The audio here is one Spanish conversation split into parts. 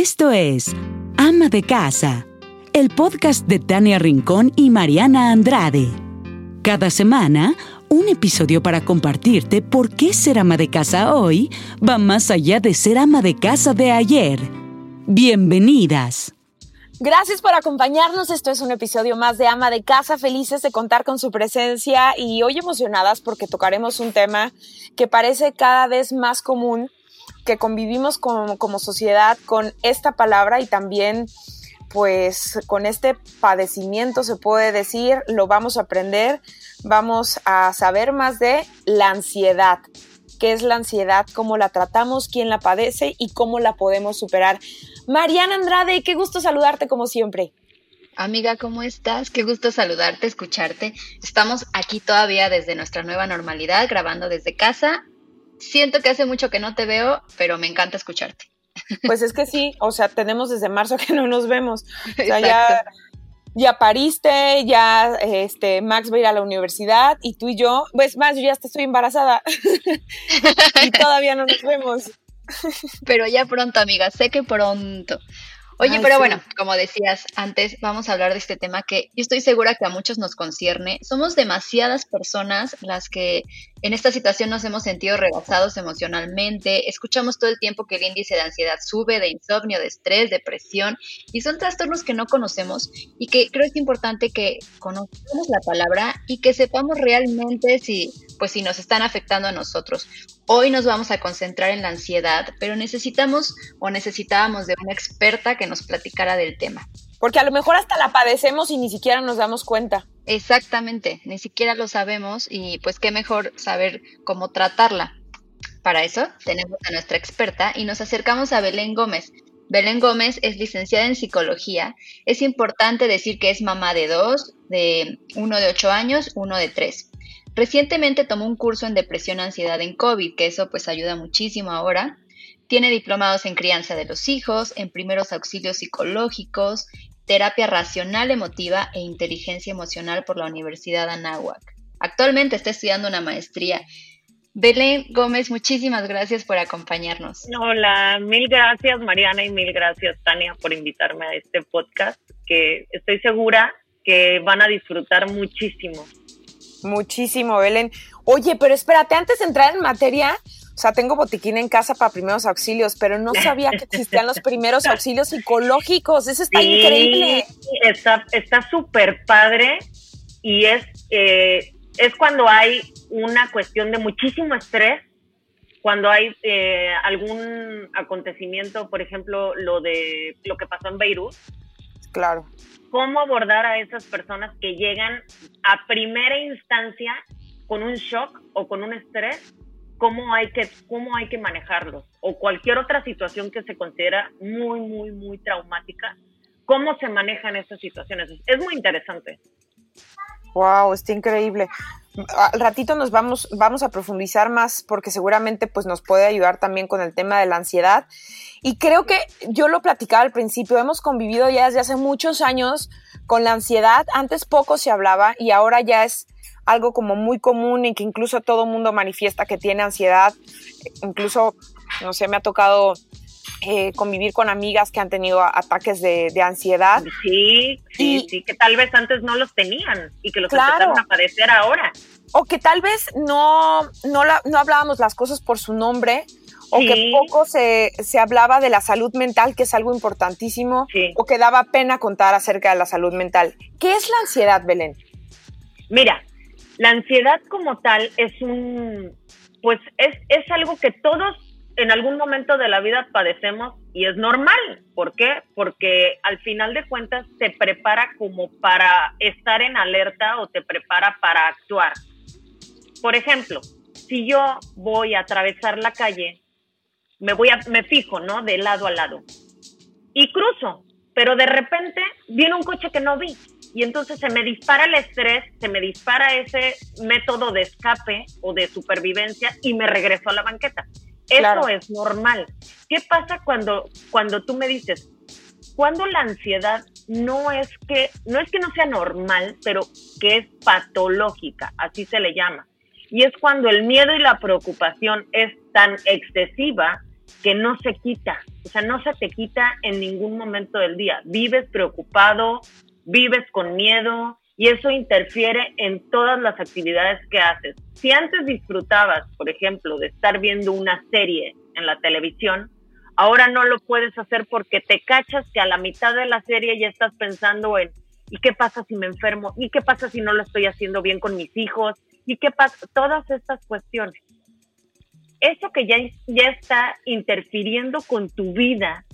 Esto es Ama de Casa, el podcast de Tania Rincón y Mariana Andrade. Cada semana, un episodio para compartirte por qué ser ama de casa hoy va más allá de ser ama de casa de ayer. Bienvenidas. Gracias por acompañarnos. Esto es un episodio más de Ama de Casa. Felices de contar con su presencia y hoy emocionadas porque tocaremos un tema que parece cada vez más común, que convivimos como, sociedad con esta palabra y también pues con este padecimiento se puede decir, lo vamos a aprender, vamos a saber más de la ansiedad qué es la ansiedad, cómo la tratamos, quién la padece y cómo la podemos superar. Mariana Andrade, qué gusto saludarte como siempre. Amiga, ¿cómo estás? Qué gusto saludarte, escucharte. Estamos aquí todavía desde nuestra nueva normalidad, grabando desde casa. Siento que hace mucho que no te veo, pero me encanta escucharte. Pues es que sí, o sea, tenemos desde marzo que no nos vemos. O sea, ya ya pariste, ya este, Max va a ir a la universidad y tú y yo, pues más, yo ya estoy embarazada y todavía no nos vemos. Pero ya pronto, amiga, sé que pronto. Oye, pero bueno, como decías antes, vamos a hablar de este tema que yo estoy segura que a muchos nos concierne. Somos demasiadas personas las que en esta situación nos hemos sentido rebasados emocionalmente. Escuchamos todo el tiempo que el índice de ansiedad sube, de insomnio, de estrés, depresión, y son trastornos que no conocemos y que creo es importante que conozcamos la palabra y que sepamos realmente si, pues, si nos están afectando a nosotros. Hoy nos vamos a concentrar en la ansiedad, pero necesitamos o necesitábamos de una experta que nos platicara del tema. Porque a lo mejor hasta la padecemos y ni siquiera nos damos cuenta. Exactamente, ni siquiera lo sabemos y pues qué mejor saber cómo tratarla. Para eso tenemos a nuestra experta y nos acercamos a Belén Gómez. Belén Gómez es licenciada en psicología. Es importante decir que es mamá de dos, de uno de ocho años, uno de tres. Recientemente tomó un curso en depresión ansiedad en COVID, que eso pues ayuda muchísimo ahora. Tiene diplomados en crianza de los hijos, en primeros auxilios psicológicos, terapia racional emotiva e inteligencia emocional por la Universidad Anáhuac. Actualmente está estudiando una maestría. Belén Gómez, muchísimas gracias por acompañarnos. Hola, mil gracias Mariana y mil gracias Tania por invitarme a este podcast que estoy segura que van a disfrutar muchísimo. Muchísimo, Belén. Oye, pero espérate, antes de entrar en materia, o sea, tengo botiquín en casa para primeros auxilios, pero no sabía que existían los primeros auxilios psicológicos. Eso está increíble. Está súper padre y es, eh, es cuando hay una cuestión de muchísimo estrés, cuando hay eh, algún acontecimiento, por ejemplo, lo de lo que pasó en Beirut. Claro cómo abordar a esas personas que llegan a primera instancia con un shock o con un estrés, cómo hay que, cómo hay que manejarlos, o cualquier otra situación que se considera muy, muy, muy traumática, cómo se manejan esas situaciones. Es muy interesante. Wow, está increíble. Al ratito nos vamos, vamos a profundizar más porque seguramente pues, nos puede ayudar también con el tema de la ansiedad. Y creo que yo lo platicaba al principio, hemos convivido ya desde hace muchos años con la ansiedad. Antes poco se hablaba y ahora ya es algo como muy común y que incluso todo mundo manifiesta que tiene ansiedad. Incluso, no sé, me ha tocado eh, convivir con amigas que han tenido ataques de, ansiedad. Sí, sí, sí, que tal vez antes no los tenían y que los empezaron a padecer ahora. O que tal vez no, no, no hablábamos las cosas por su nombre, o que poco se, se, hablaba de la salud mental, que es algo importantísimo, o que daba pena contar acerca de la salud mental. ¿Qué es la ansiedad, Belén? Mira, la ansiedad como tal es un, pues es, es algo que todos en algún momento de la vida padecemos y es normal. ¿Por qué? Porque al final de cuentas te prepara como para estar en alerta o te prepara para actuar. Por ejemplo, si yo voy a atravesar la calle, me voy a, me fijo, ¿no? De lado a lado. Y cruzo, pero de repente viene un coche que no vi. Y entonces se me dispara el estrés, se me dispara ese método de escape o de supervivencia y me regreso a la banqueta. Eso es normal. ¿Qué pasa cuando, cuando tú me dices, cuando la ansiedad no es que no es que no sea normal, pero que es patológica, así se le llama. Y es cuando el miedo y la preocupación es tan excesiva que no se quita, o sea, no se te quita en ningún momento del día. Vives preocupado, vives con miedo y eso interfiere en todas las actividades que haces. Si antes disfrutabas, por ejemplo, de estar viendo una serie en la televisión, ahora no lo puedes hacer porque te cachas que a la mitad de la serie ya estás pensando en ¿y qué pasa si me enfermo? ¿Y qué pasa si no lo estoy haciendo bien con mis hijos? ¿Y qué pasa? Todas estas cuestiones. Eso que ya, ya está interfiriendo con tu vida,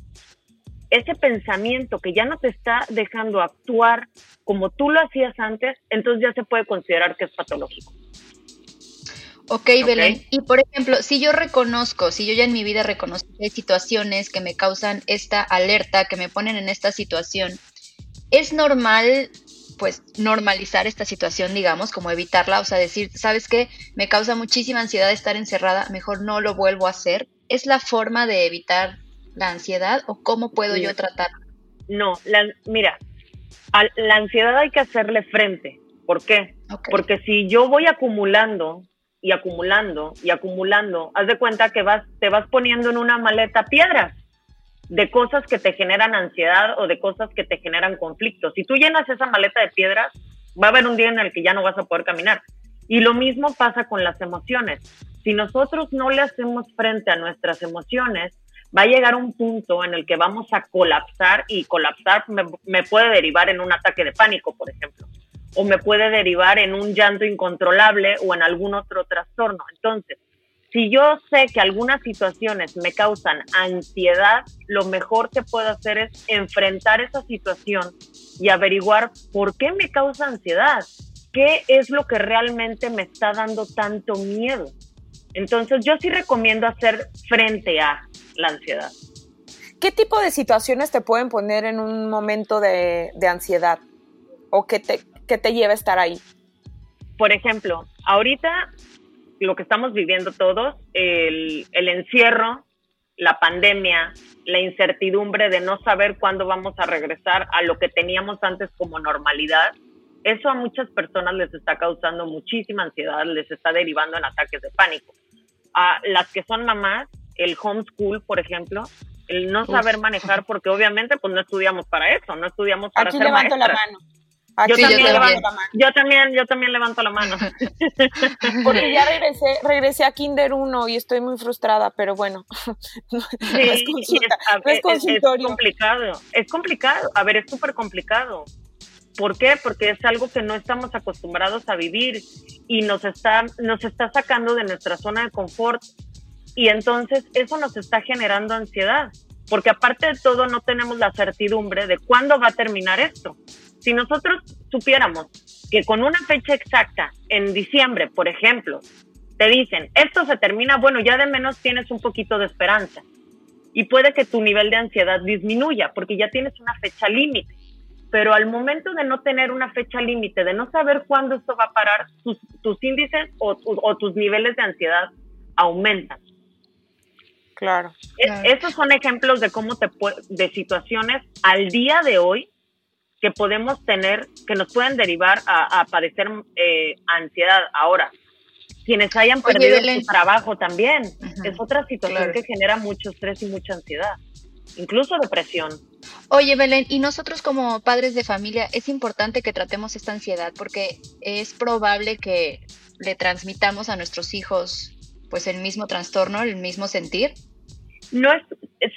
ese pensamiento que ya no te está dejando actuar como tú lo hacías antes, entonces ya se puede considerar que es patológico. Ok, Belén. Y por ejemplo, si yo reconozco, si yo ya en mi vida reconozco que hay situaciones que me causan esta alerta, que me ponen en esta situación, ¿es normal pues normalizar esta situación, digamos, como evitarla, o sea, decir, ¿sabes qué? Me causa muchísima ansiedad estar encerrada, mejor no lo vuelvo a hacer. ¿Es la forma de evitar la ansiedad o cómo puedo yo tratarla? No, mira, la ansiedad hay que hacerle frente. ¿Por qué? Porque si yo voy acumulando y acumulando y acumulando, haz de cuenta que vas, te vas poniendo en una maleta piedras de cosas que te generan ansiedad o de cosas que te generan conflictos. Si tú llenas esa maleta de piedras, va a haber un día en el que ya no vas a poder caminar. Y lo mismo pasa con las emociones. Si nosotros no le hacemos frente a nuestras emociones, va a llegar un punto en el que vamos a colapsar y colapsar me, me puede derivar en un ataque de pánico, por ejemplo o me puede derivar en un llanto incontrolable o en algún otro trastorno. Entonces, si yo sé que algunas situaciones me causan ansiedad, lo mejor que puedo hacer es enfrentar esa situación y averiguar por qué me causa ansiedad, qué es lo que realmente me está dando tanto miedo. Entonces yo sí recomiendo hacer frente a la ansiedad. ¿Qué tipo de situaciones te pueden poner en un momento de, de ansiedad? ¿O qué te, que te lleva a estar ahí? Por ejemplo, ahorita lo que estamos viviendo todos, el, el encierro, la pandemia, la incertidumbre de no saber cuándo vamos a regresar a lo que teníamos antes como normalidad, eso a muchas personas les está causando muchísima ansiedad, les está derivando en ataques de pánico. A las que son mamás, el homeschool, por ejemplo, el no saber manejar, porque obviamente pues no estudiamos para eso, no estudiamos para Aquí ser levanto la mano yo, también levanto, la mano. yo también, yo también levanto la mano. Porque ya regresé, regresé a Kinder 1 y estoy muy frustrada, pero bueno, no, es, complicado, es complicado. A ver, es súper complicado. ¿Por qué? Porque es algo que no estamos acostumbrados a vivir y nos está, nos está sacando de nuestra zona de confort y entonces eso nos está generando ansiedad, porque aparte de todo no tenemos la certidumbre de cuándo va a terminar esto. Si nosotros supiéramos que con una fecha exacta, en diciembre, por ejemplo, te dicen, esto se termina, bueno, ya de menos tienes un poquito de esperanza. Y puede que tu nivel de ansiedad disminuya porque ya tienes una fecha límite. Pero al momento de no tener una fecha límite, de no saber cuándo esto va a parar, tus, índices o, tus niveles de ansiedad aumentan. Claro, Esos son ejemplos de cómo te de situaciones al día de hoy que podemos tener, que nos pueden derivar a, padecer eh, ansiedad. Ahora, quienes hayan perdido su trabajo también, es otra situación que genera mucho estrés y mucha ansiedad, incluso depresión. Oye, Belén, y nosotros como padres de familia, es importante que tratemos esta ansiedad porque es probable que le transmitamos a nuestros hijos pues el mismo trastorno, el mismo sentir. No es,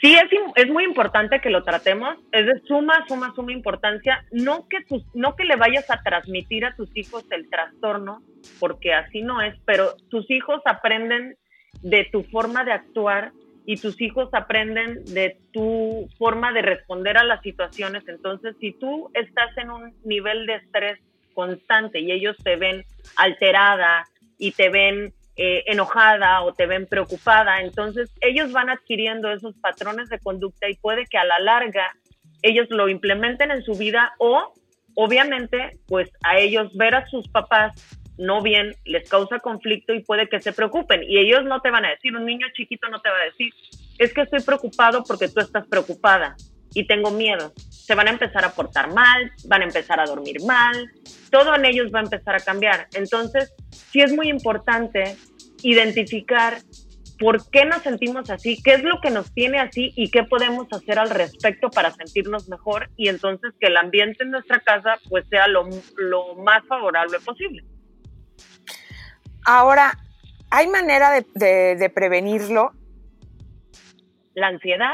sí es, es muy importante que lo tratemos, es de suma, suma, suma importancia, no que, tus, no que le vayas a transmitir a tus hijos el trastorno, porque así no es, pero tus hijos aprenden de tu forma de actuar y tus hijos aprenden de tu forma de responder a las situaciones. Entonces, si tú estás en un nivel de estrés constante y ellos te ven alterada y te ven eh, enojada o te ven preocupada. Entonces ellos van adquiriendo esos patrones de conducta y puede que a la larga ellos lo implementen en su vida o obviamente pues a ellos ver a sus papás no bien les causa conflicto y puede que se preocupen y ellos no te van a decir, un niño chiquito no te va a decir, es que estoy preocupado porque tú estás preocupada y tengo miedo. Se van a empezar a portar mal, van a empezar a dormir mal, todo en ellos va a empezar a cambiar. Entonces, sí es muy importante identificar por qué nos sentimos así, qué es lo que nos tiene así y qué podemos hacer al respecto para sentirnos mejor y entonces que el ambiente en nuestra casa pues sea lo, lo más favorable posible. Ahora, ¿hay manera de, de prevenirlo? ¿La ansiedad?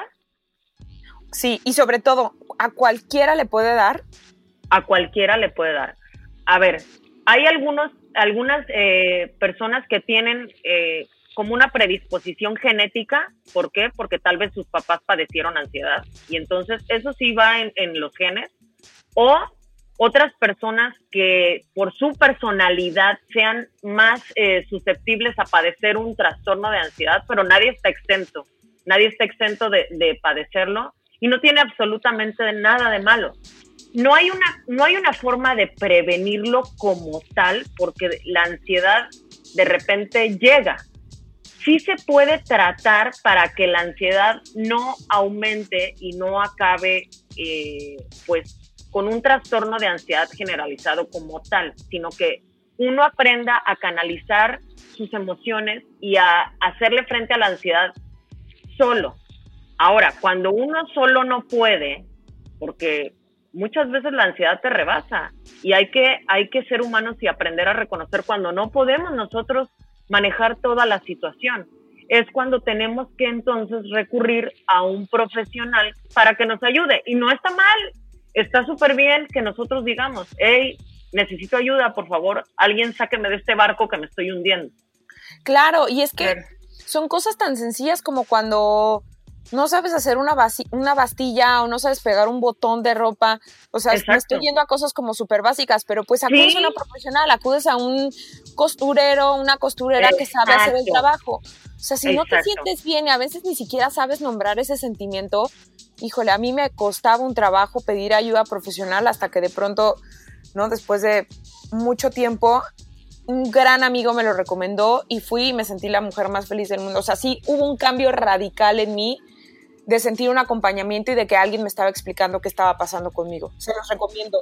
Sí, y sobre todo, ¿a cualquiera le puede dar? A cualquiera le puede dar. A ver, hay algunos, algunas eh, personas que tienen eh, como una predisposición genética. ¿Por qué? Porque tal vez sus papás padecieron ansiedad y entonces eso sí va en, los genes. O otras personas que por su personalidad sean más eh, susceptibles a padecer un trastorno de ansiedad, pero nadie está exento. Nadie está exento de, de padecerlo y no tiene absolutamente nada de malo no hay una, no hay una forma de prevenirlo como tal, porque la ansiedad de repente llega. Sí se puede tratar para que la ansiedad no aumente y no acabe, eh, pues, con un trastorno de ansiedad generalizado como tal, sino que uno aprenda a canalizar sus emociones y a hacerle frente a la ansiedad solo. Ahora, cuando uno solo no puede, porque muchas veces la ansiedad te rebasa y hay que, hay que ser humanos y aprender a reconocer cuando no podemos nosotros manejar toda la situación. Es cuando tenemos que entonces recurrir a un profesional para que nos ayude. Y no está mal, está súper bien que nosotros digamos, hey, necesito ayuda, por favor, alguien sáqueme de este barco que me estoy hundiendo. Claro, y es que son cosas tan sencillas como cuando no sabes hacer una, una bastilla o no sabes pegar un botón de ropa. O sea, me estoy yendo a cosas como súper básicas, pero pues acudes a una profesional, acudes a un costurero, una costurera que sabe hacer el trabajo. O sea, si no te sientes bien y a veces ni siquiera sabes nombrar ese sentimiento, híjole, a mí me costaba un trabajo pedir ayuda profesional hasta que de pronto, ¿no? Después de mucho tiempo, un gran amigo me lo recomendó y fui y me sentí la mujer más feliz del mundo. O sea, sí hubo un cambio radical en mí de sentir un acompañamiento y de que alguien me estaba explicando qué estaba pasando conmigo. Se los recomiendo.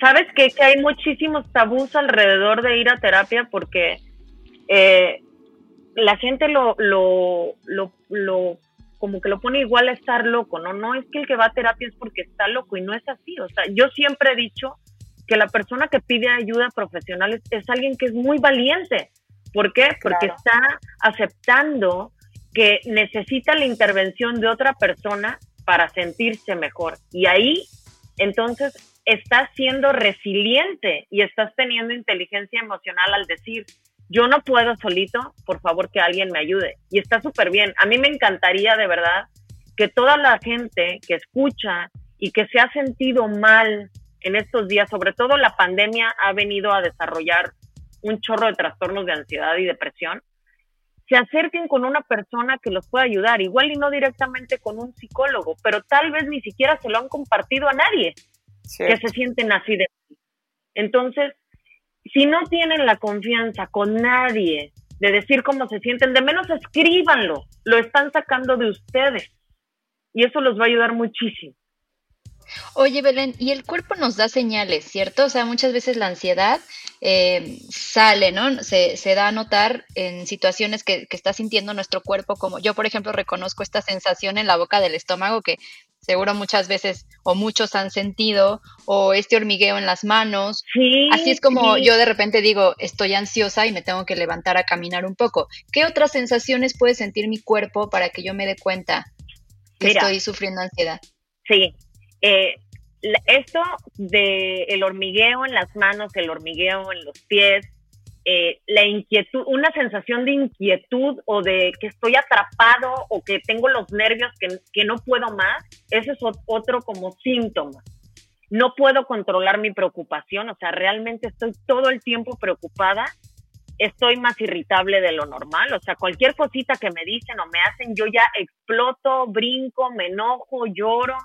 ¿Sabes qué? Que hay muchísimos tabús alrededor de ir a terapia porque eh, la gente lo, lo, lo, lo, como que lo pone igual a estar loco, ¿no? No es que el que va a terapia es porque está loco y no es así. O sea, yo siempre he dicho que la persona que pide ayuda profesional es, alguien que es muy valiente. ¿Por qué? Porque está aceptando que necesita la intervención de otra persona para sentirse mejor. Y ahí, entonces, estás siendo resiliente y estás teniendo inteligencia emocional al decir, yo no puedo solito, por favor que alguien me ayude. Y está súper bien. A mí me encantaría de verdad que toda la gente que escucha y que se ha sentido mal en estos días, sobre todo la pandemia ha venido a desarrollar un chorro de trastornos de ansiedad y depresión, se acerquen con una persona que los pueda ayudar, igual y no directamente con un psicólogo, pero tal vez ni siquiera se lo han compartido a nadie que se sienten así de... Entonces, si no tienen la confianza con nadie de decir cómo se sienten, de menos escríbanlo, lo están sacando de ustedes y eso los va a ayudar muchísimo. Oye, Belén, y el cuerpo nos da señales, ¿cierto? O sea, muchas veces la ansiedad eh, sale, ¿no? Se, se, da a notar en situaciones que, que, está sintiendo nuestro cuerpo, como yo, por ejemplo, reconozco esta sensación en la boca del estómago que seguro muchas veces o muchos han sentido, o este hormigueo en las manos. Sí, Así es como yo de repente digo, estoy ansiosa y me tengo que levantar a caminar un poco. ¿Qué otras sensaciones puede sentir mi cuerpo para que yo me dé cuenta que estoy sufriendo ansiedad? Sí, eh, esto de el hormigueo en las manos, el hormigueo en los pies, eh, la inquietud, una sensación de inquietud o de que estoy atrapado o que tengo los nervios que, que no puedo más, ese es otro como síntoma. No puedo controlar mi preocupación, o sea, realmente estoy todo el tiempo preocupada, estoy más irritable de lo normal, o sea, cualquier cosita que me dicen o me hacen, yo ya exploto, brinco, me enojo, lloro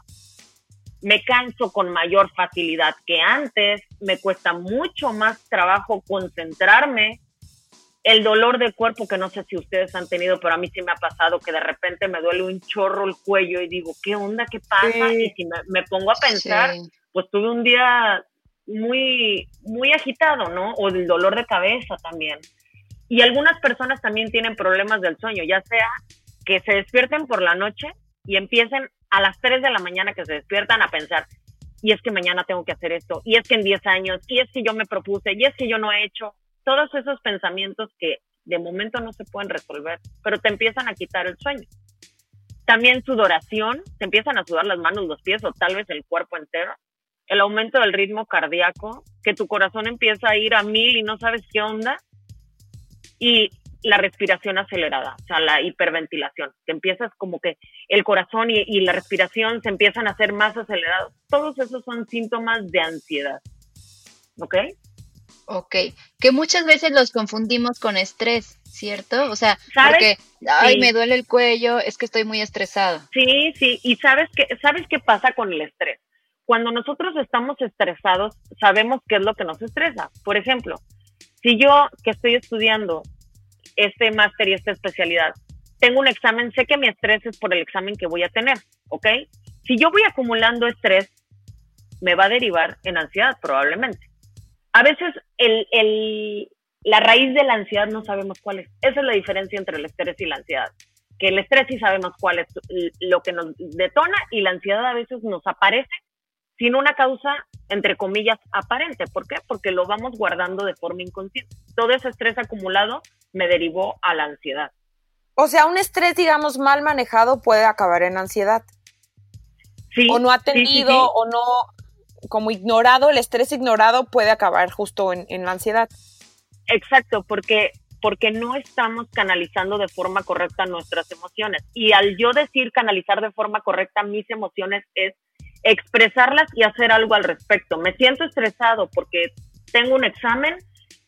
me canso con mayor facilidad que antes, me cuesta mucho más trabajo concentrarme, el dolor de cuerpo que no sé si ustedes han tenido, pero a mí sí me ha pasado que de repente me duele un chorro el cuello y digo, ¿qué onda? ¿Qué pasa? Y si me, pongo a pensar, pues tuve un día muy, muy agitado, ¿no? O el dolor de cabeza también. Y algunas personas también tienen problemas del sueño, ya sea que se despierten por la noche y empiecen a las 3 de la mañana que se despiertan a pensar, y es que mañana tengo que hacer esto, y es que en 10 años, y es que yo me propuse, y es que yo no he hecho. Todos esos pensamientos que de momento no se pueden resolver, pero te empiezan a quitar el sueño. También sudoración, te empiezan a sudar las manos, los pies o tal vez el cuerpo entero. El aumento del ritmo cardíaco, que tu corazón empieza a ir a mil y no sabes qué onda. Y la respiración acelerada, o sea, la hiperventilación, que empiezas como que el corazón y, y, la respiración se empiezan a hacer más acelerados. Todos esos son síntomas de ansiedad. ¿Ok? Ok, que muchas veces los confundimos con estrés, ¿cierto? O sea, porque, ay, me duele el cuello, es que estoy muy estresado. Sí, sí, y ¿sabes qué, ¿sabes qué pasa con el estrés? Cuando nosotros estamos estresados, sabemos qué es lo que nos estresa. Por ejemplo, si yo que estoy estudiando este máster y esta especialidad, tengo un examen, sé que mi estrés es por el examen que voy a tener, ¿ok? Si yo voy acumulando estrés, me va a derivar en ansiedad probablemente a veces el, la raíz de la ansiedad no sabemos cuál es. Esa es la diferencia entre el estrés y la ansiedad. Que el estrés sí sabemos cuál es lo que nos detona y la ansiedad a veces nos aparece sin una causa, entre comillas, aparente. ¿Por qué? Porque lo vamos guardando de forma inconsciente. Todo ese estrés acumulado me derivó a la ansiedad. O sea, un estrés, digamos, mal manejado puede acabar en ansiedad. Sí, o no atendido, o no como ignorado, el estrés ignorado puede acabar justo en, la ansiedad. Exacto, porque porque no estamos canalizando de forma correcta nuestras emociones. Y al yo decir canalizar de forma correcta mis emociones es expresarlas y hacer algo al respecto. Me siento estresado porque tengo un examen,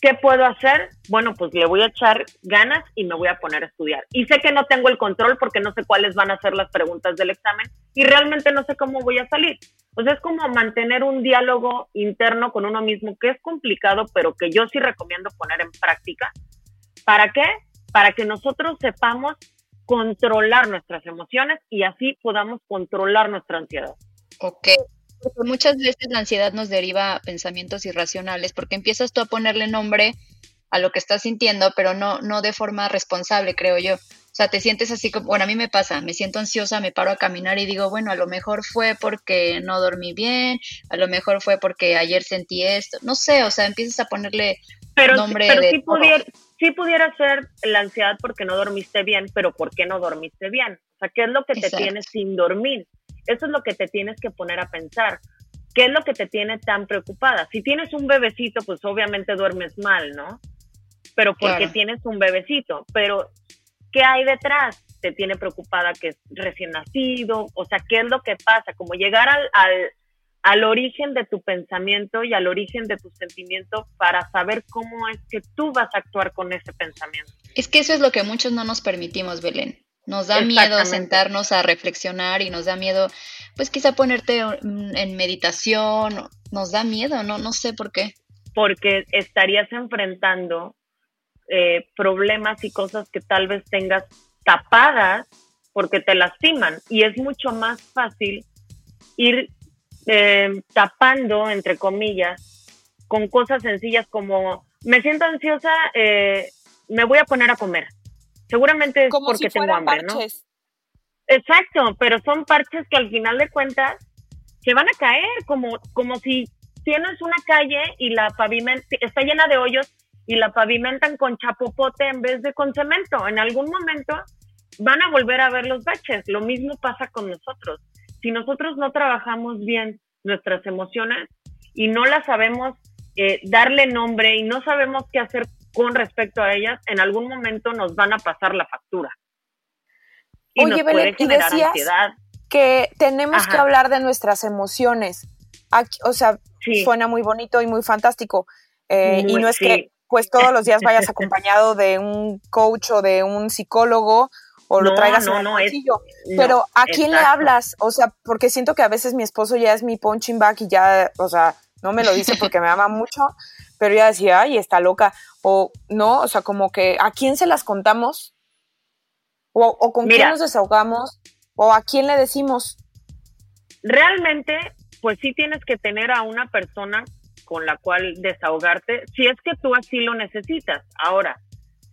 ¿qué puedo hacer? Bueno, pues le voy a echar ganas y me voy a poner a estudiar. Y sé que no tengo el control porque no sé cuáles van a ser las preguntas del examen y realmente no sé cómo voy a salir. Pues es como mantener un diálogo interno con uno mismo, que es complicado, pero que yo sí recomiendo poner en práctica. ¿Para qué? Para que nosotros sepamos controlar nuestras emociones y así podamos controlar nuestra ansiedad. Ok. Porque muchas veces la ansiedad nos deriva a pensamientos irracionales porque empiezas tú a ponerle nombre a lo que estás sintiendo, pero no, no de forma responsable, creo yo. O sea, te sientes así como, bueno, a mí me pasa, me siento ansiosa, me paro a caminar y digo, bueno, a lo mejor fue porque no dormí bien, a lo mejor fue porque ayer sentí esto, no sé, o sea, empiezas a ponerle pero, nombre pero de... pudiera, sí pudiera ser la ansiedad porque no dormiste bien, pero ¿por qué no dormiste bien? O sea, ¿qué es lo que te tiene sin dormir? Eso es lo que te tienes que poner a pensar. ¿Qué es lo que te tiene tan preocupada? Si tienes un bebecito, pues obviamente duermes mal, ¿no? Pero porque tienes un bebecito. Pero ¿qué hay detrás? Te tiene preocupada que es recién nacido, o sea, ¿qué es lo que pasa? Como llegar al, al, origen de tu pensamiento y al origen de tu sentimiento para saber cómo es que tú vas a actuar con ese pensamiento. Es que eso es lo que muchos no nos permitimos, Belén. Nos da miedo sentarnos a reflexionar y nos da miedo, pues quizá ponerte en meditación, nos da miedo, no, no sé por qué. Porque estarías enfrentando eh, problemas y cosas que tal vez tengas tapadas porque te lastiman y es mucho más fácil ir eh, tapando, entre comillas, con cosas sencillas como me siento ansiosa, eh, me voy a poner a comer. Seguramente es porque tengo hambre, ¿no? Exacto, pero son parches que al final de cuentas se van a caer, como, como si tienes una calle y la pavimenta está llena de hoyos y la pavimentan con chapopote en vez de con cemento. En algún momento van a volver a ver los baches. Lo mismo pasa con nosotros. Si nosotros no trabajamos bien nuestras emociones y no las sabemos eh, darle nombre y no sabemos qué hacer con respecto a ellas, en algún momento nos van a pasar la factura. Y Oye, nos puede generar ansiedad. que tenemos que hablar de nuestras emociones. o sea, suena muy bonito y muy fantástico. Eh, y no es que pues todos los días vayas acompañado de un coach o de un psicólogo o lo traigas en el bolsillo. Pero ¿a quién le hablas? O sea, porque siento que a veces mi esposo ya es mi punching bag y ya, o sea, no me lo dice porque me ama mucho, pero ya decía, ay, está loca. O no, o sea, como que ¿a quién se las contamos? O, con quién nos desahogamos? ¿O a quién le decimos? Realmente, pues sí tienes que tener a una persona con la cual desahogarte, si es que tú así lo necesitas. Ahora,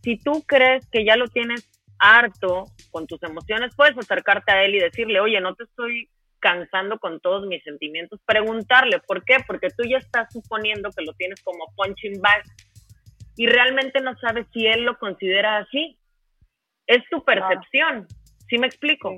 si tú crees que ya lo tienes harto con tus emociones, puedes acercarte a él y decirle, oye, no te estoy cansando con todos mis sentimientos. Preguntarle, ¿por qué? Porque tú ya estás suponiendo que lo tienes como punching bag y realmente no sabes si él lo considera así. Es tu percepción. ¿Sí me explico?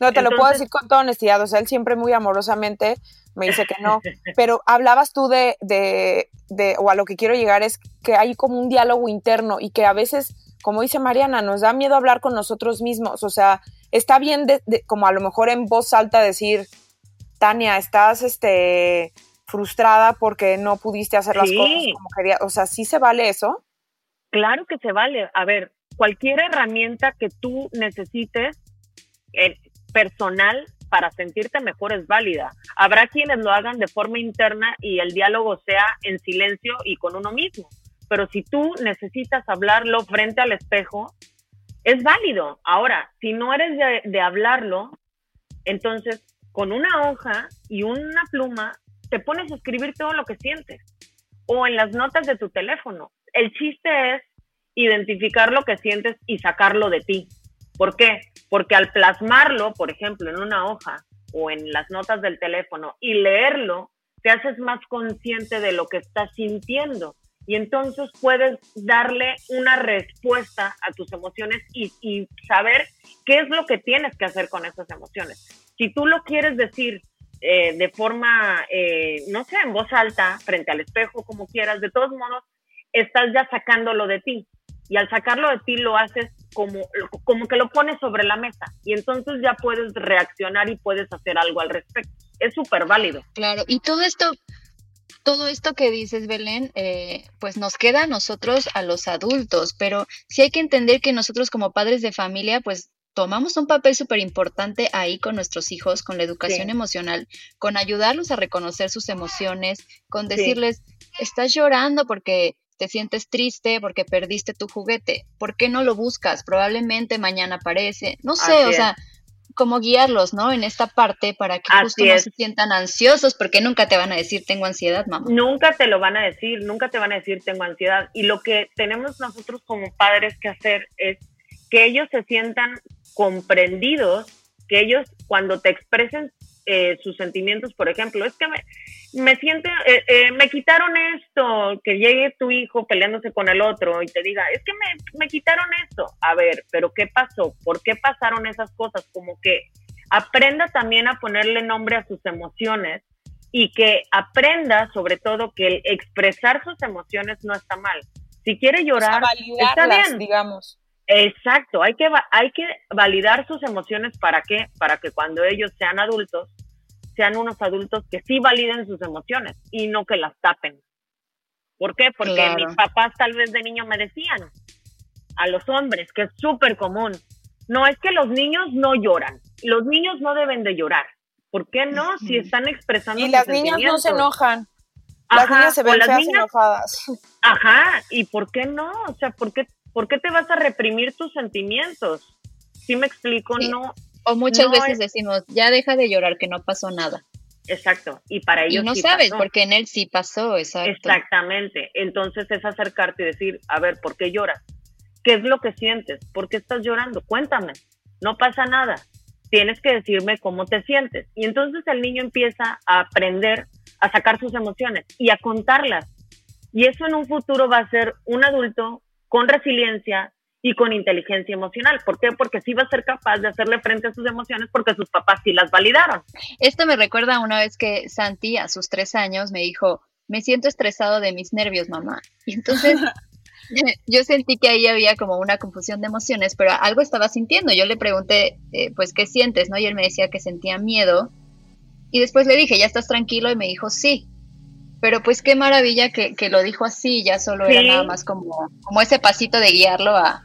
No, te lo puedo decir con toda honestidad. O sea, él siempre muy amorosamente me dice que no. Pero hablabas tú de, de, de, o a lo que quiero llegar es que hay como un diálogo interno y que a veces, como dice Mariana, nos da miedo hablar con nosotros mismos. O sea, está bien de, como a lo mejor en voz alta decir, Tania, estás este frustrada porque no pudiste hacer las cosas como querías. O sea, ¿sí se vale eso? Claro que se vale. A ver, cualquier herramienta que tú necesites eh, personal para sentirte mejor es válida. Habrá quienes lo hagan de forma interna y el diálogo sea en silencio y con uno mismo. Pero si tú necesitas hablarlo frente al espejo, es válido. Ahora, si no eres de, hablarlo, entonces con una hoja y una pluma te pones a escribir todo lo que sientes o en las notas de tu teléfono. El chiste es identificar lo que sientes y sacarlo de ti. ¿Por qué? Porque al plasmarlo, por ejemplo, en una hoja o en las notas del teléfono y leerlo, te haces más consciente de lo que estás sintiendo y entonces puedes darle una respuesta a tus emociones y, saber qué es lo que tienes que hacer con esas emociones. Si tú lo quieres decir eh, de forma, eh, no sé, en voz alta, frente al espejo, como quieras, de todos modos, estás ya sacándolo de ti. Y al sacarlo de ti lo haces como, como que lo pones sobre la mesa. Y entonces ya puedes reaccionar y puedes hacer algo al respecto. Es súper válido. Claro, y todo esto todo esto que dices, Belén, eh, pues nos queda a nosotros, a los adultos, pero sí hay que entender que nosotros como padres de familia, pues tomamos un papel súper importante ahí con nuestros hijos, con la educación emocional, con ayudarlos a reconocer sus emociones, con decirles, estás llorando porque te sientes triste porque perdiste tu juguete, ¿por qué no lo buscas? Probablemente mañana aparece, no sé, o sea, como guiarlos, ¿no? En esta parte para que justo no se sientan ansiosos, porque nunca te van a decir tengo ansiedad, mamá. Nunca te lo van a decir, nunca te van a decir tengo ansiedad. Y lo que tenemos nosotros como padres que hacer es que ellos se sientan comprendidos, que ellos cuando te expresen eh, sus sentimientos, por ejemplo, es que me, me siento, eh, eh, me quitaron esto, que llegue tu hijo peleándose con el otro y te diga, es que me, me quitaron esto. A ver, pero ¿qué pasó? ¿Por qué pasaron esas cosas? Como que aprenda también a ponerle nombre a sus emociones y que aprenda sobre todo que el expresar sus emociones no está mal. Si quiere llorar, está bien, digamos. Exacto, hay que, hay que validar sus emociones para qué? Para que cuando ellos sean adultos sean unos adultos que sí validen sus emociones y no que las tapen. ¿Por qué? Porque mis papás tal vez de niño me decían a los hombres, que es súper común, no es que los niños no lloran, los niños no deben de llorar. ¿Por qué no? Si están expresando Y las niñas no se enojan. Las niñas se ven feas enojadas. Ajá, ¿y por qué no? O sea, ¿por qué, ¿por qué te vas a reprimir tus sentimientos? Si me explico, no o muchas veces decimos, ya deja de llorar, que no pasó nada. Exacto, y para ellos. Y no sabes, porque en él sí pasó, exacto. Exactamente, entonces es acercarte y decir, a ver, ¿por qué lloras? ¿Qué es lo que sientes? ¿Por qué estás llorando? Cuéntame, no pasa nada, tienes que decirme cómo te sientes. Y entonces el niño empieza a aprender a sacar sus emociones y a contarlas. Y eso en un futuro va a ser un adulto con resiliencia, y con inteligencia emocional. ¿Por qué? Porque sí va a ser capaz de hacerle frente a sus emociones porque sus papás sí las validaron. Esto me recuerda una vez que Santi a sus tres años me dijo, me siento estresado de mis nervios, mamá. Y entonces yo sentí que ahí había como una confusión de emociones, pero algo estaba sintiendo. Yo le pregunté, eh, pues, ¿qué sientes? ¿no? Y él me decía que sentía miedo. Y después le dije, ¿ya estás tranquilo? Y me dijo, sí. Pero pues qué maravilla que, lo dijo así, ya solo era nada más como, como ese pasito de guiarlo a,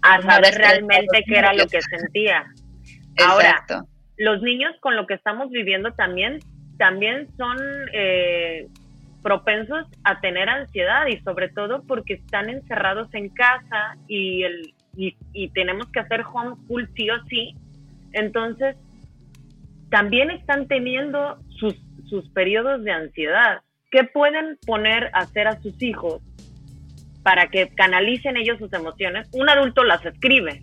a saber realmente qué era lo que sentía. Ahora, los niños con lo que estamos viviendo también, también son eh, propensos a tener ansiedad y sobre todo porque están encerrados en casa y, el, y, tenemos que hacer homeschool sí o sí. Entonces, también están teniendo sus, sus periodos de ansiedad. ¿Qué pueden poner a hacer a sus hijos para que canalicen ellos sus emociones, un adulto las escribe,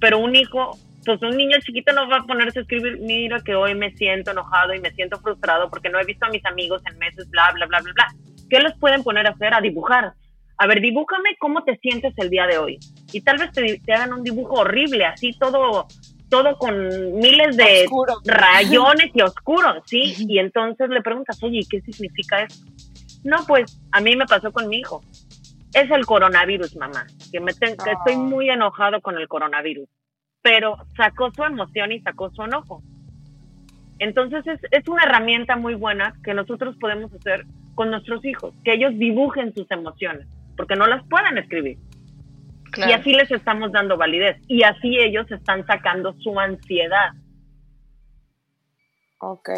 pero un hijo, pues un niño chiquito no va a ponerse a escribir, mira que hoy me siento enojado y me siento frustrado porque no he visto a mis amigos en meses, bla, bla, bla, bla, bla. ¿Qué les pueden poner a hacer? A dibujar. A ver, dibújame cómo te sientes el día de hoy. Y tal vez te, te hagan un dibujo horrible, así todo todo con miles de rayones y oscuros, ¿sí? Y entonces le preguntas, oye, ¿qué significa eso? No, pues a mí me pasó con mi hijo. Es el coronavirus, mamá, que, me que estoy muy enojado con el coronavirus. Pero sacó su emoción y sacó su enojo. Entonces es, es una herramienta muy buena que nosotros podemos hacer con nuestros hijos, que ellos dibujen sus emociones, porque no las pueden escribir. Y así les estamos dando validez. Y así ellos están sacando su ansiedad. Ok.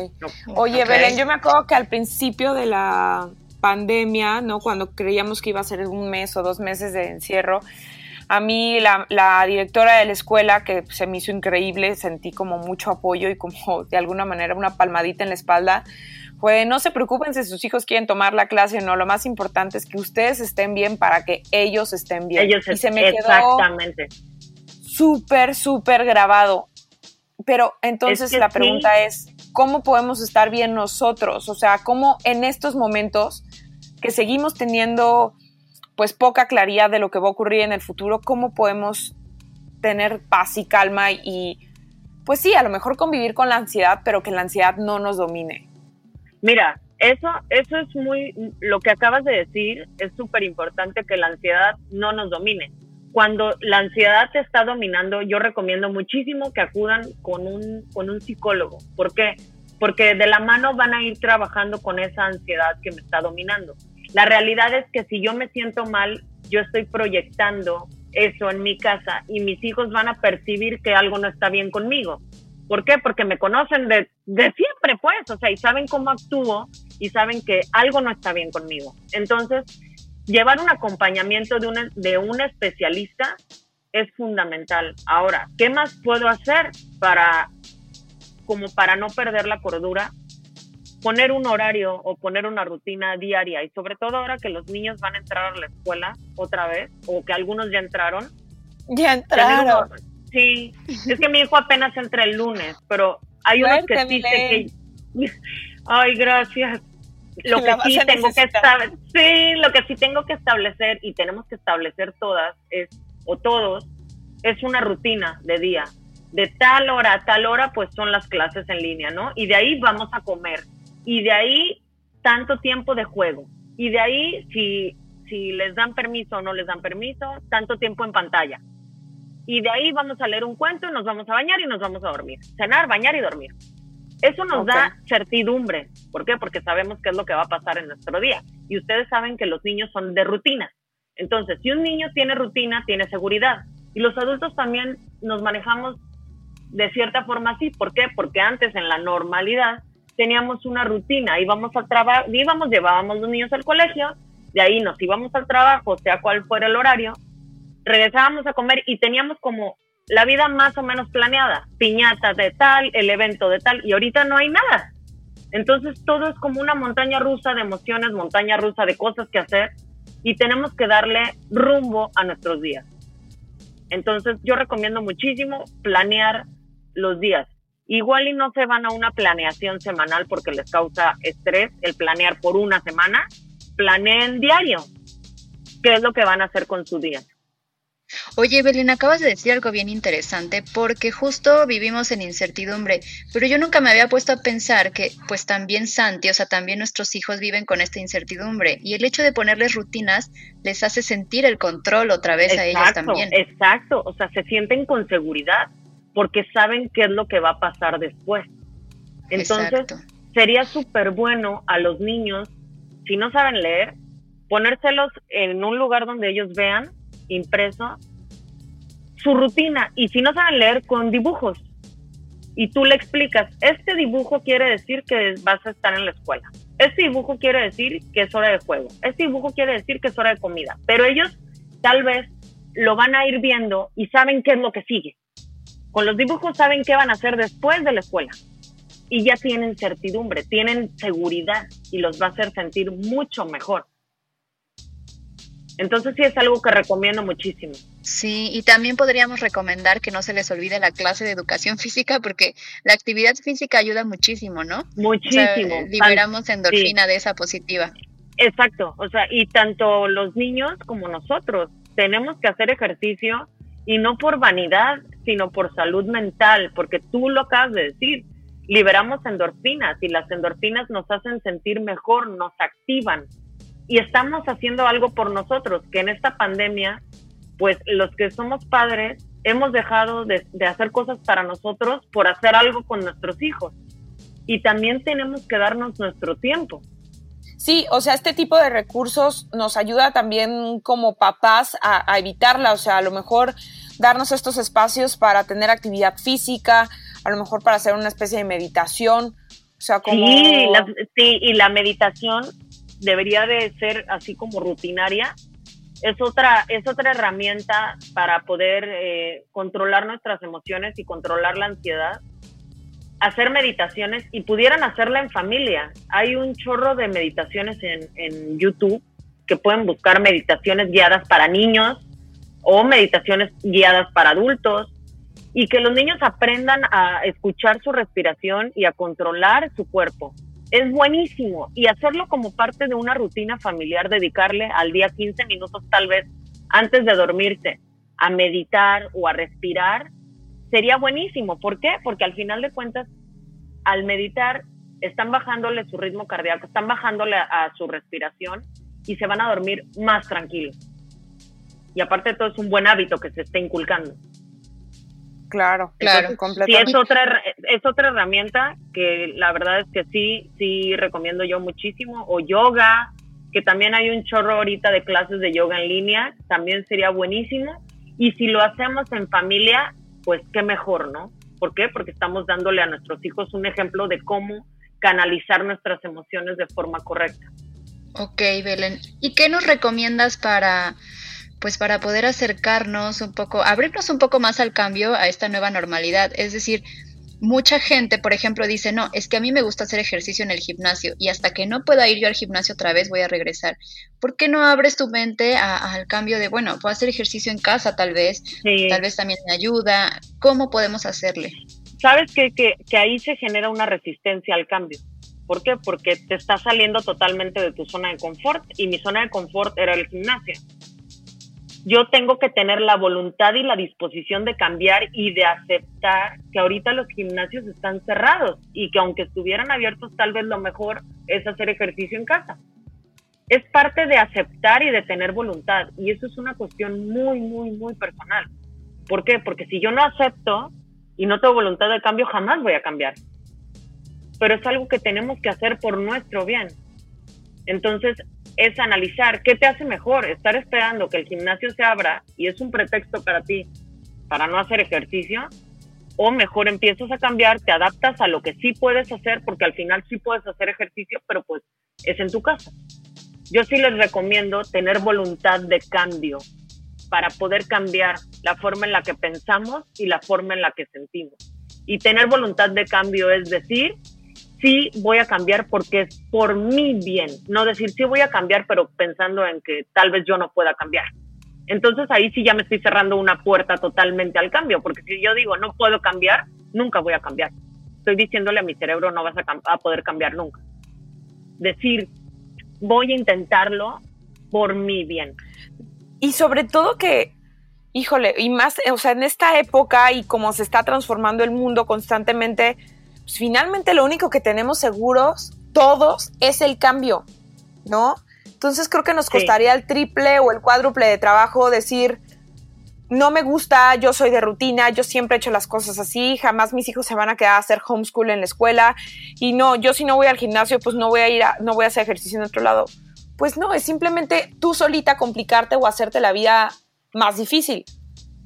Oye, Belén, yo me acuerdo que al principio de la pandemia, ¿no? Cuando creíamos que iba a ser un mes o dos meses de encierro, a mí la, la, directora de la escuela, que se me hizo increíble, sentí como mucho apoyo y como de alguna manera una palmadita en la espalda, pues no se preocupen si sus hijos quieren tomar la clase o no, lo más importante es que ustedes estén bien para que ellos estén bien. Ellos y se me exactamente. súper, súper grabado. Pero entonces la pregunta es, ¿cómo podemos estar bien nosotros? O sea, ¿cómo en estos momentos que seguimos teniendo pues poca claridad de lo que va a ocurrir en el futuro, cómo podemos tener paz y calma y pues sí, a lo mejor convivir con la ansiedad, pero que la ansiedad no nos domine? Mira, eso, eso es muy, lo que acabas de decir es súper importante que la ansiedad no nos domine. Cuando la ansiedad está dominando, yo recomiendo muchísimo que acudan con un, con un psicólogo. ¿Por qué? Porque de la mano van a ir trabajando con esa ansiedad que me está dominando. La realidad es que si yo me siento mal, yo estoy proyectando eso en mi casa y mis hijos van a percibir que algo no está bien conmigo. ¿Por qué? Porque me conocen de, siempre, pues, o sea, y saben cómo actúo y saben que algo no está bien conmigo. Entonces, llevar un acompañamiento de un, de un especialista es fundamental. Ahora, ¿qué más puedo hacer para, como para no perder la cordura? Poner un horario o poner una rutina diaria y sobre todo ahora que los niños van a entrar a la escuela otra vez o que algunos ya entraron. Ya entraron. Sí, es que mi hijo apenas entra el lunes, pero hay unos que sí que... Ay, gracias. Lo que sí tengo que establecer, sí, lo que sí tengo que establecer y tenemos que establecer todas es o todos es una rutina de día. De tal hora a tal hora pues son las clases en línea, ¿no? Y de ahí vamos a comer. Y de ahí tanto tiempo de juego. Y de ahí si si les dan permiso o no les dan permiso, tanto tiempo en pantalla y de ahí vamos a leer un cuento, nos vamos a bañar y nos vamos a dormir. Cenar, bañar y dormir. Eso nos da certidumbre. ¿Por qué? Porque sabemos qué es lo que va a pasar en nuestro día. Y ustedes saben que los niños son de rutina. Entonces, si un niño tiene rutina, tiene seguridad. Y los adultos también nos manejamos de cierta forma así. ¿Por qué? Porque antes en la normalidad teníamos una rutina. Íbamos al trabajo, íbamos, llevábamos los niños al colegio, de ahí nos íbamos al trabajo, sea cual fuera el horario, regresábamos a comer y teníamos como la vida más o menos planeada, piñata de tal, el evento de tal, y ahorita no hay nada. Entonces todo es como una montaña rusa de emociones, montaña rusa de cosas que hacer, y tenemos que darle rumbo a nuestros días. Entonces yo recomiendo muchísimo planear los días. Igual y no se van a una planeación semanal porque les causa estrés el planear por una semana, planeen diario qué es lo que van a hacer con su día. Oye, Belén, acabas de decir algo bien interesante porque justo vivimos en incertidumbre, pero yo nunca me había puesto a pensar que pues también Santi, o sea, también nuestros hijos viven con esta incertidumbre y el hecho de ponerles rutinas les hace sentir el control otra vez a ellos también. Exacto, o sea, se sienten con seguridad porque saben qué es lo que va a pasar después. Entonces, sería súper bueno a los niños, si no saben leer, ponérselos en un lugar donde ellos vean impreso su rutina. Y si no saben leer con dibujos. Y tú le explicas, este dibujo quiere decir que vas a estar en la escuela, este dibujo quiere decir que es hora de juego, este dibujo quiere decir que es hora de comida, pero ellos tal vez lo van a ir viendo y saben qué es lo que sigue. Con los dibujos saben qué van a hacer después de la escuela. Y ya tienen certidumbre, tienen seguridad y los va a hacer sentir mucho mejor. Entonces sí es algo que recomiendo muchísimo. Sí, y también podríamos recomendar que no se les olvide la clase de educación física porque la actividad física ayuda muchísimo, ¿no? Muchísimo. liberamos endorfina de esa positiva. Exacto, o sea, y tanto los niños como nosotros tenemos que hacer ejercicio y no por vanidad, sino por salud mental, porque tú lo acabas de decir, liberamos endorfinas y las endorfinas nos hacen sentir mejor, nos activan y estamos haciendo algo por nosotros, que en esta pandemia, pues los que somos padres hemos dejado de, hacer cosas para nosotros por hacer algo con nuestros hijos. Y también tenemos que darnos nuestro tiempo. Sí, o sea, este tipo de recursos nos ayuda también como papás a, evitarla, o sea, a lo mejor darnos estos espacios para tener actividad física, a lo mejor para hacer una especie de meditación, o sea, como... Sí, sí y la meditación debería de ser así como rutinaria, es otra, es otra herramienta para poder eh, controlar nuestras emociones y controlar la ansiedad. Hacer meditaciones y pudieran hacerla en familia. Hay un chorro de meditaciones en, en YouTube que pueden buscar meditaciones guiadas para niños o meditaciones guiadas para adultos y que los niños aprendan a escuchar su respiración y a controlar su cuerpo es buenísimo y hacerlo como parte de una rutina familiar, dedicarle al día 15 minutos tal vez antes de dormirse a meditar o a respirar, sería buenísimo. ¿Por qué? Porque al final de cuentas, al meditar, están bajándole su ritmo cardíaco, están bajándole a, su respiración y se van a dormir más tranquilos. Y aparte de todo, es un buen hábito que se está inculcando. Claro, claro, Sí, es otra, es otra herramienta que la verdad es que sí, sí recomiendo yo muchísimo. O yoga, que también hay un chorro ahorita de clases de yoga en línea, también sería buenísimo. Y si lo hacemos en familia, pues qué mejor, ¿no? ¿Por qué? Porque estamos dándole a nuestros hijos un ejemplo de cómo canalizar nuestras emociones de forma correcta. Ok, Belén. ¿Y qué nos recomiendas para pues para poder acercarnos un poco, abrirnos un poco más al cambio, a esta nueva normalidad. Es decir, mucha gente, por ejemplo, dice, no, es que a mí me gusta hacer ejercicio en el gimnasio y hasta que no pueda ir yo al gimnasio otra vez voy a regresar. ¿Por qué no abres tu mente al cambio de, bueno, puedo hacer ejercicio en casa tal vez, tal vez también me ayuda? ¿Cómo podemos hacerle? Sabes que, que, que ahí se genera una resistencia al cambio. ¿Por qué? Porque te estás saliendo totalmente de tu zona de confort y mi zona de confort era el gimnasio yo tengo que tener la voluntad y la disposición de cambiar y de aceptar que ahorita los gimnasios están cerrados y que aunque estuvieran abiertos, tal vez lo mejor es hacer ejercicio en casa. Es parte de aceptar y de tener voluntad y eso es una cuestión muy, muy, muy personal. ¿Por qué? Porque si yo no acepto y no tengo voluntad de cambio, jamás voy a cambiar. Pero es algo que tenemos que hacer por nuestro bien. Entonces, es analizar qué te hace mejor, estar esperando que el gimnasio se abra y es un pretexto para ti para no hacer ejercicio, o mejor empiezas a cambiar, te adaptas a lo que sí puedes hacer, porque al final sí puedes hacer ejercicio, pero pues es en tu casa. Yo sí les recomiendo tener voluntad de cambio para poder cambiar la forma en la que pensamos y la forma en la que sentimos. Y tener voluntad de cambio es decir, sí voy a cambiar porque es por mi bien, no decir sí voy a cambiar, pero pensando en que tal vez yo no pueda cambiar. Entonces ahí sí ya me estoy cerrando una puerta totalmente al cambio, porque si yo digo no puedo cambiar, nunca voy a cambiar. Estoy diciéndole a mi cerebro no vas a, poder cambiar nunca. Decir voy a intentarlo por mi bien. Y sobre todo que, híjole, y más, o sea, en esta época y como se está transformando el mundo constantemente, finalmente lo único que tenemos seguros todos es el cambio, ¿no? Entonces creo que nos costaría el triple o el cuádruple de trabajo decir, no me gusta, yo soy de rutina, yo siempre he hecho las cosas así, jamás mis hijos se van a quedar a hacer homeschool en la escuela y no, yo si no voy al gimnasio, pues no voy a ir a, no voy a hacer ejercicio en otro lado. Pues no, es simplemente tú solita complicarte o hacerte la vida más difícil.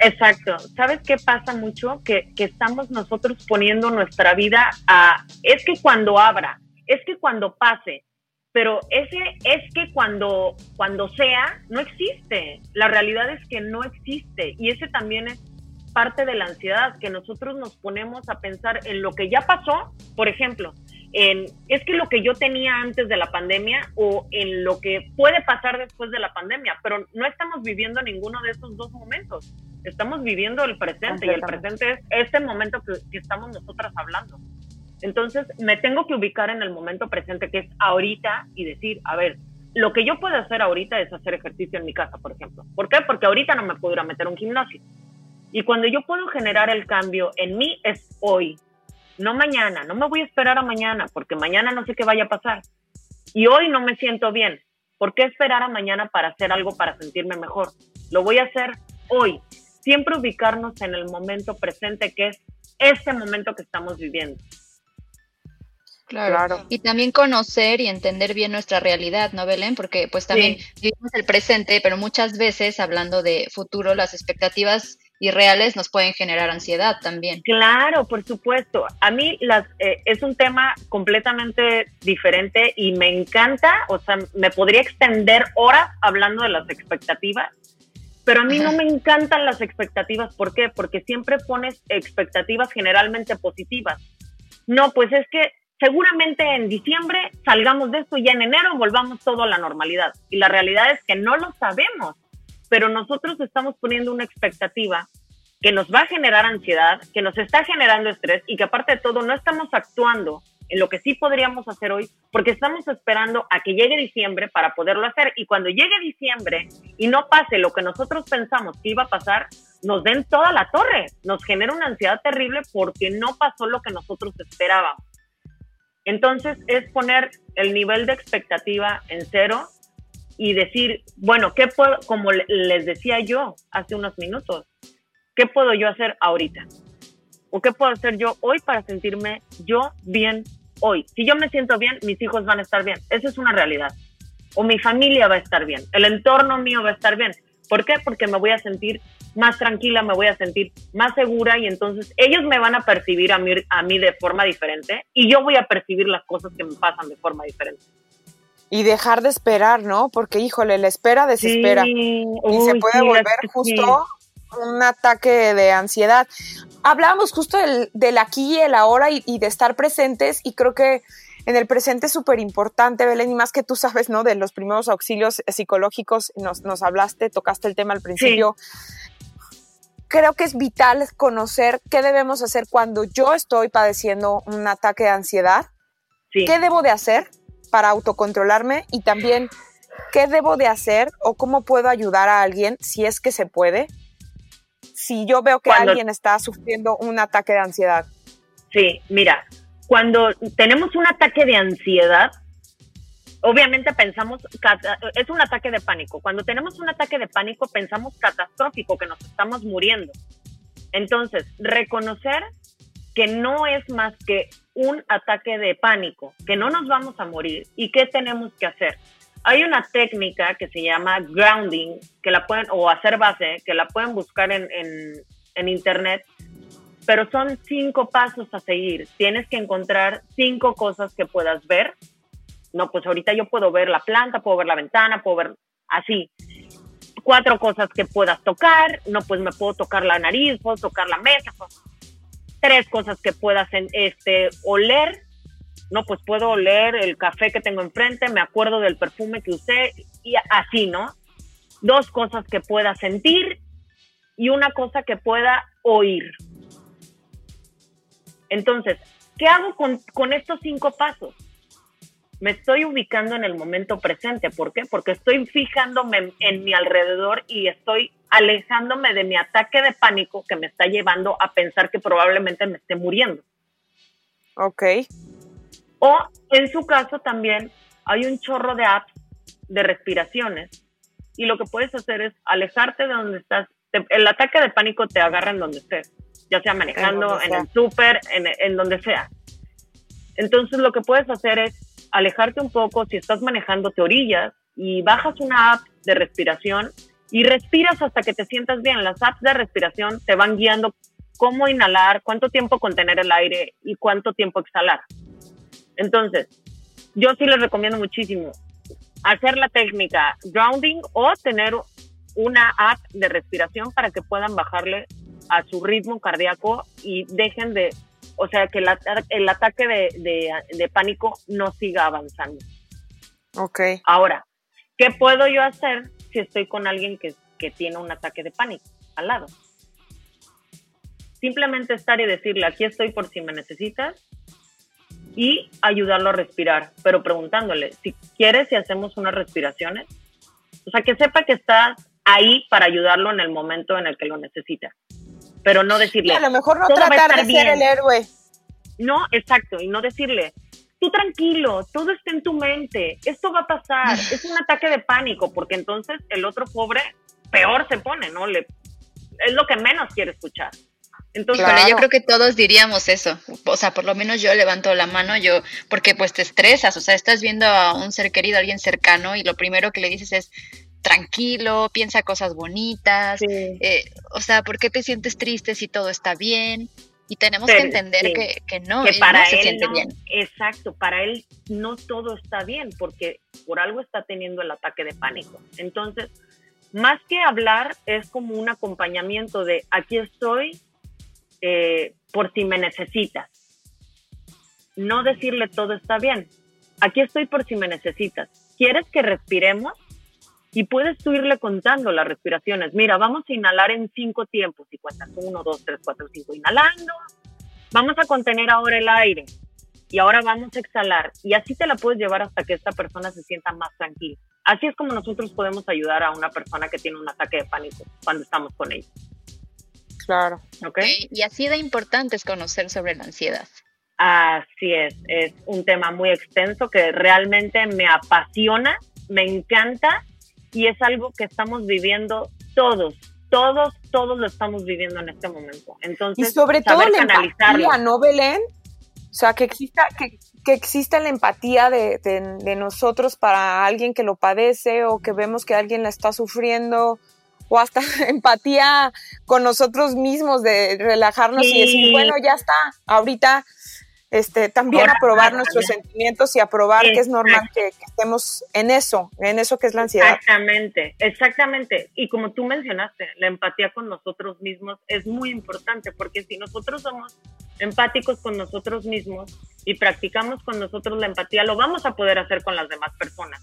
Exacto. ¿Sabes qué pasa mucho? Que, que, estamos nosotros poniendo nuestra vida a, es que cuando abra, es que cuando pase, pero ese es que cuando, cuando sea, no existe. La realidad es que no existe. Y ese también es parte de la ansiedad, que nosotros nos ponemos a pensar en lo que ya pasó. Por ejemplo, en, es que lo que yo tenía antes de la pandemia o en lo que puede pasar después de la pandemia, pero no estamos viviendo ninguno de esos dos momentos. Estamos viviendo el presente y el presente es este momento que, que estamos nosotras hablando. Entonces me tengo que ubicar en el momento presente que es ahorita y decir, a ver, lo que yo puedo hacer ahorita es hacer ejercicio en mi casa, por ejemplo. ¿Por qué? Porque ahorita no me puedo ir a meter a un gimnasio. Y cuando yo puedo generar el cambio en mí es hoy, no mañana. No me voy a esperar a mañana porque mañana no sé qué vaya a pasar. Y hoy no me siento bien. ¿Por qué esperar a mañana para hacer algo para sentirme mejor? Lo voy a hacer hoy. Siempre ubicarnos en el momento presente que es este momento que estamos viviendo. Claro. Y también conocer y entender bien nuestra realidad, ¿no, Belén? Porque pues también vivimos el presente, pero muchas veces hablando de futuro, las expectativas irreales nos pueden generar ansiedad también. Claro, por supuesto. A mí las, eh, es un tema completamente diferente y me encanta, o sea, me podría extender horas hablando de las expectativas, pero a mí no me encantan las expectativas. ¿Por qué? Porque siempre pones expectativas generalmente positivas. No, pues es que seguramente en diciembre salgamos de esto y en enero volvamos todo a la normalidad. Y la realidad es que no lo sabemos, pero nosotros estamos poniendo una expectativa que nos va a generar ansiedad, que nos está generando estrés y que aparte de todo no estamos actuando en lo que sí podríamos hacer hoy, porque estamos esperando a que llegue diciembre para poderlo hacer. Y cuando llegue diciembre y no pase lo que nosotros pensamos que iba a pasar, nos den toda la torre, nos genera una ansiedad terrible porque no pasó lo que nosotros esperábamos. Entonces es poner el nivel de expectativa en cero y decir, bueno, ¿qué puedo, como les decía yo hace unos minutos, qué puedo yo hacer ahorita? ¿O qué puedo hacer yo hoy para sentirme yo bien hoy? Si yo me siento bien, mis hijos van a estar bien. Esa es una realidad. O mi familia va a estar bien. El entorno mío va a estar bien. ¿Por qué? Porque me voy a sentir más tranquila, me voy a sentir más segura y entonces ellos me van a percibir a mí, a mí de forma diferente y yo voy a percibir las cosas que me pasan de forma diferente. Y dejar de esperar, ¿no? Porque, híjole, la espera desespera. y se puede volver justo un ataque de ansiedad. Hablábamos justo del, aquí y el ahora y, y de estar presentes y creo que en el presente es súper importante, Belén, y más que tú sabes, ¿no? De los primeros auxilios psicológicos, nos, nos hablaste, tocaste el tema al principio. Creo que es vital conocer qué debemos hacer cuando yo estoy padeciendo un ataque de ansiedad. ¿Qué debo de hacer para autocontrolarme? Y también, ¿qué debo de hacer o cómo puedo ayudar a alguien si es que se puede? Si yo veo que alguien está sufriendo un ataque de ansiedad. Sí, mira, cuando tenemos un ataque de ansiedad, obviamente pensamos, es un ataque de pánico. Cuando tenemos un ataque de pánico, pensamos catastrófico, que nos estamos muriendo. Entonces, reconocer que no es más que un ataque de pánico, que no nos vamos a morir y qué tenemos que hacer. Hay una técnica que se llama grounding, que la pueden, o hacer base, que la pueden buscar en, en, internet, pero son cinco pasos a seguir. Tienes que encontrar cinco cosas que puedas ver. No, pues ahorita yo puedo ver la planta, puedo ver la ventana, puedo ver así. Cuatro cosas que puedas tocar. No, pues me puedo tocar la nariz, puedo tocar la mesa. Tres cosas que puedas este, oler. No, pues puedo oler el café que tengo enfrente, me acuerdo del perfume que usé y así, ¿no? Dos cosas que pueda sentir y una cosa que pueda oír. Entonces, ¿qué hago con, estos cinco pasos? Me estoy ubicando en el momento presente. ¿Por qué? Porque estoy fijándome en, mi alrededor y estoy alejándome de mi ataque de pánico que me está llevando a pensar que probablemente me esté muriendo. Ok. O en su caso también hay un chorro de apps de respiraciones y lo que puedes hacer es alejarte de donde estás. el ataque de pánico te agarra en donde estés ya sea manejando, en, el súper, en, donde sea. Entonces lo que puedes hacer es alejarte un poco, si estás manejando te orillas y bajas una app de respiración y respiras hasta que te sientas bien. Las apps de respiración te van guiando cómo inhalar, cuánto tiempo contener el aire y cuánto tiempo exhalar. Entonces, yo sí les recomiendo muchísimo hacer la técnica grounding o tener una app de respiración para que puedan bajarle a su ritmo cardíaco y dejen de o sea, que el, ataque de, pánico no siga avanzando. Ok. Ahora, ¿qué puedo yo hacer si estoy con alguien que, que tiene un ataque de pánico al lado? Simplemente estar y decirle, aquí estoy por si me necesitas, y ayudarlo a respirar, pero preguntándole, si quieres si hacemos unas respiraciones, o sea, que sepa que estás ahí para ayudarlo en el momento en el que lo necesita, pero no decirle... a lo mejor no tratar de ser el héroe. No, exacto, y no decirle, tú tranquilo, todo está en tu mente, esto va a pasar, es un ataque de pánico, porque entonces el otro pobre peor se pone, ¿no? Le, es lo que menos quiere escuchar. Entonces, yo creo que todos diríamos eso. O sea, por lo menos yo levanto la mano, yo, porque pues te estresas, o sea, estás viendo a un ser querido, a alguien cercano, y lo primero que le dices es tranquilo, piensa cosas bonitas, eh, o sea, ¿por qué te sientes triste si todo está bien? Y tenemos que entender que, que, no, que para él se siente bien. Exacto, para él no todo está bien, porque por algo está teniendo el ataque de pánico. Entonces, más que hablar, es como un acompañamiento de aquí estoy, eh, por si me necesitas. No decirle todo está bien. Aquí estoy por si me necesitas. ¿Quieres que respiremos? Y puedes tú irle contando las respiraciones. Mira, vamos a inhalar en cinco tiempos. Y cuentas uno, dos, tres, cuatro, cinco. Inhalando. Vamos a contener ahora el aire. Y ahora vamos a exhalar. Y así te la puedes llevar hasta que esta persona se sienta más tranquila. Así es como nosotros podemos ayudar a una persona que tiene un ataque de pánico cuando estamos con ella. Claro. Okay. Y así de importante es conocer sobre la ansiedad. Así es, es un tema muy extenso que realmente me apasiona, me encanta y es algo que estamos viviendo todos, todos, todos lo estamos viviendo en este momento. Entonces, y sobre todo la empatía, ¿no, Belén? O sea, que exista, que, que exista la empatía de, de, nosotros para alguien que lo padece o que vemos que alguien la está sufriendo o hasta empatía con nosotros mismos de relajarnos y decir, bueno, ya está, ahorita este, también aprobar nuestros sentimientos y aprobar que es normal que, estemos en eso, en eso que es la ansiedad. Exactamente, exactamente. Y como tú mencionaste, la empatía con nosotros mismos es muy importante porque si nosotros somos empáticos con nosotros mismos y practicamos con nosotros la empatía, lo vamos a poder hacer con las demás personas.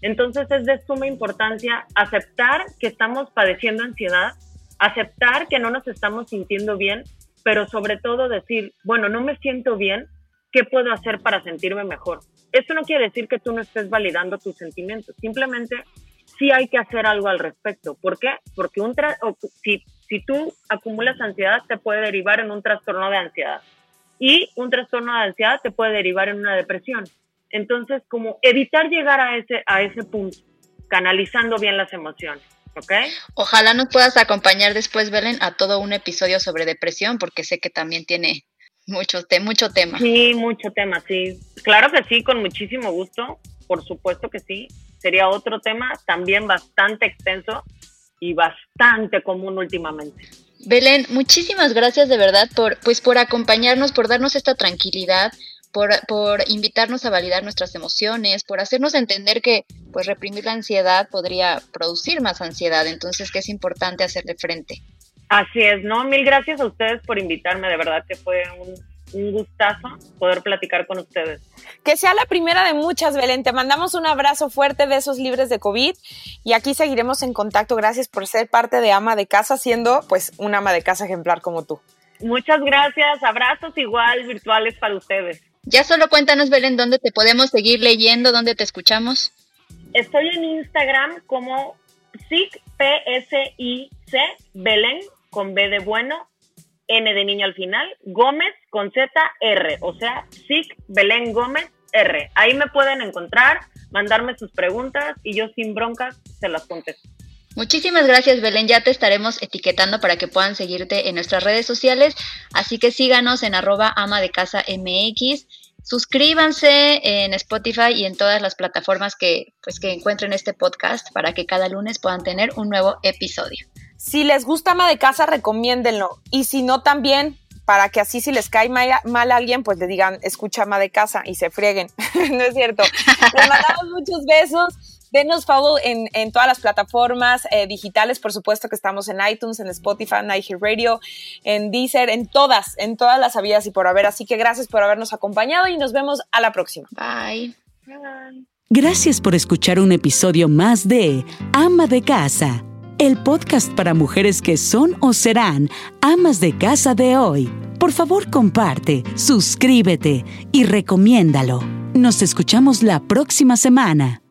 Entonces es de suma importancia aceptar que estamos padeciendo ansiedad, aceptar que no nos estamos sintiendo bien, pero sobre todo decir, bueno, no me siento bien, ¿qué puedo hacer para sentirme mejor? Esto no quiere decir que tú no estés validando tus sentimientos, simplemente sí hay que hacer algo al respecto. ¿Por qué? Porque un si, si tú acumulas ansiedad, te puede derivar en un trastorno de ansiedad. Y un trastorno de ansiedad te puede derivar en una depresión. Entonces, como evitar llegar a ese, a ese punto, canalizando bien las emociones. ¿Ok? Ojalá nos puedas acompañar después, Belén, a todo un episodio sobre depresión, porque sé que también tiene mucho, mucho tema. Sí, mucho tema, sí. Claro que sí, con muchísimo gusto, por supuesto que sí. Sería otro tema también bastante extenso y bastante común últimamente. Belén, muchísimas gracias de verdad por, pues, por acompañarnos, por darnos esta tranquilidad, por, por, invitarnos a validar nuestras emociones, por hacernos entender que pues reprimir la ansiedad podría producir más ansiedad, entonces que es importante hacerle frente. Así es, ¿no? Mil gracias a ustedes por invitarme, de verdad que fue un, un gustazo poder platicar con ustedes. Que sea la primera de muchas, Belén. Te mandamos un abrazo fuerte, de esos libres de COVID y aquí seguiremos en contacto. Gracias por ser parte de ama de casa, siendo pues un ama de casa ejemplar como tú. Muchas gracias, abrazos igual virtuales para ustedes. Ya solo cuéntanos, Belén, dónde te podemos seguir leyendo, dónde te escuchamos. Estoy en Instagram como SIC, P-S-I-C, Belén, con B de bueno, N de niño al final, Gómez con Z, R, o sea, SIC, Belén Gómez, R. Ahí me pueden encontrar, mandarme sus preguntas y yo sin broncas se las contesto. Muchísimas gracias Belén, ya te estaremos etiquetando para que puedan seguirte en nuestras redes sociales, así que síganos en arroba ama de casa MX, suscríbanse en Spotify y en todas las plataformas que, pues, que encuentren este podcast para que cada lunes puedan tener un nuevo episodio. Si les gusta ama de casa, recomiéndenlo y si no también, para que así si les cae mal, a alguien, pues le digan, escucha ama de casa y se frieguen. no es cierto. Les mandamos muchos besos Denos follow en, en todas las plataformas eh, digitales, por supuesto que estamos en iTunes, en Spotify, en Radio, en Deezer, en todas, en todas las habidas y por haber. Así que gracias por habernos acompañado y nos vemos a la próxima. Bye. Gracias por escuchar un episodio más de Ama de Casa, el podcast para mujeres que son o serán amas de casa de hoy. Por favor, comparte, suscríbete y recomiéndalo. Nos escuchamos la próxima semana.